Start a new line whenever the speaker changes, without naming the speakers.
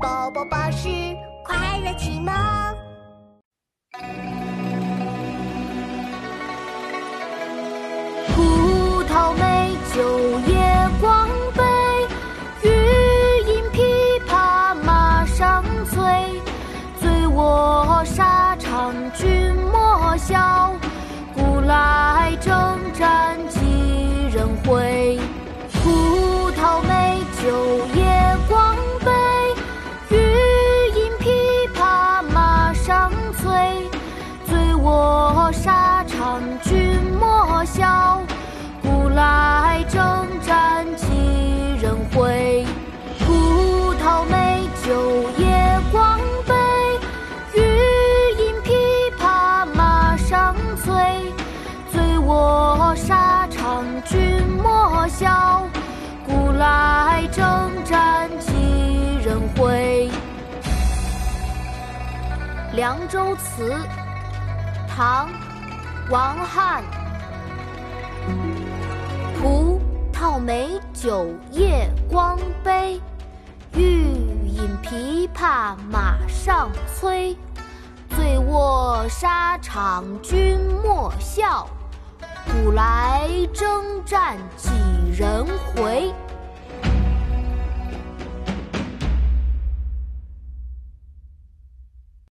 宝宝巴士快乐启蒙。
葡萄美酒夜光杯，欲饮琵琶马上催。醉卧沙场君莫笑，凉州词》唐·王翰，葡萄美酒夜光杯，欲饮琵琶马上催。醉卧沙场君莫笑，古来征战几人回。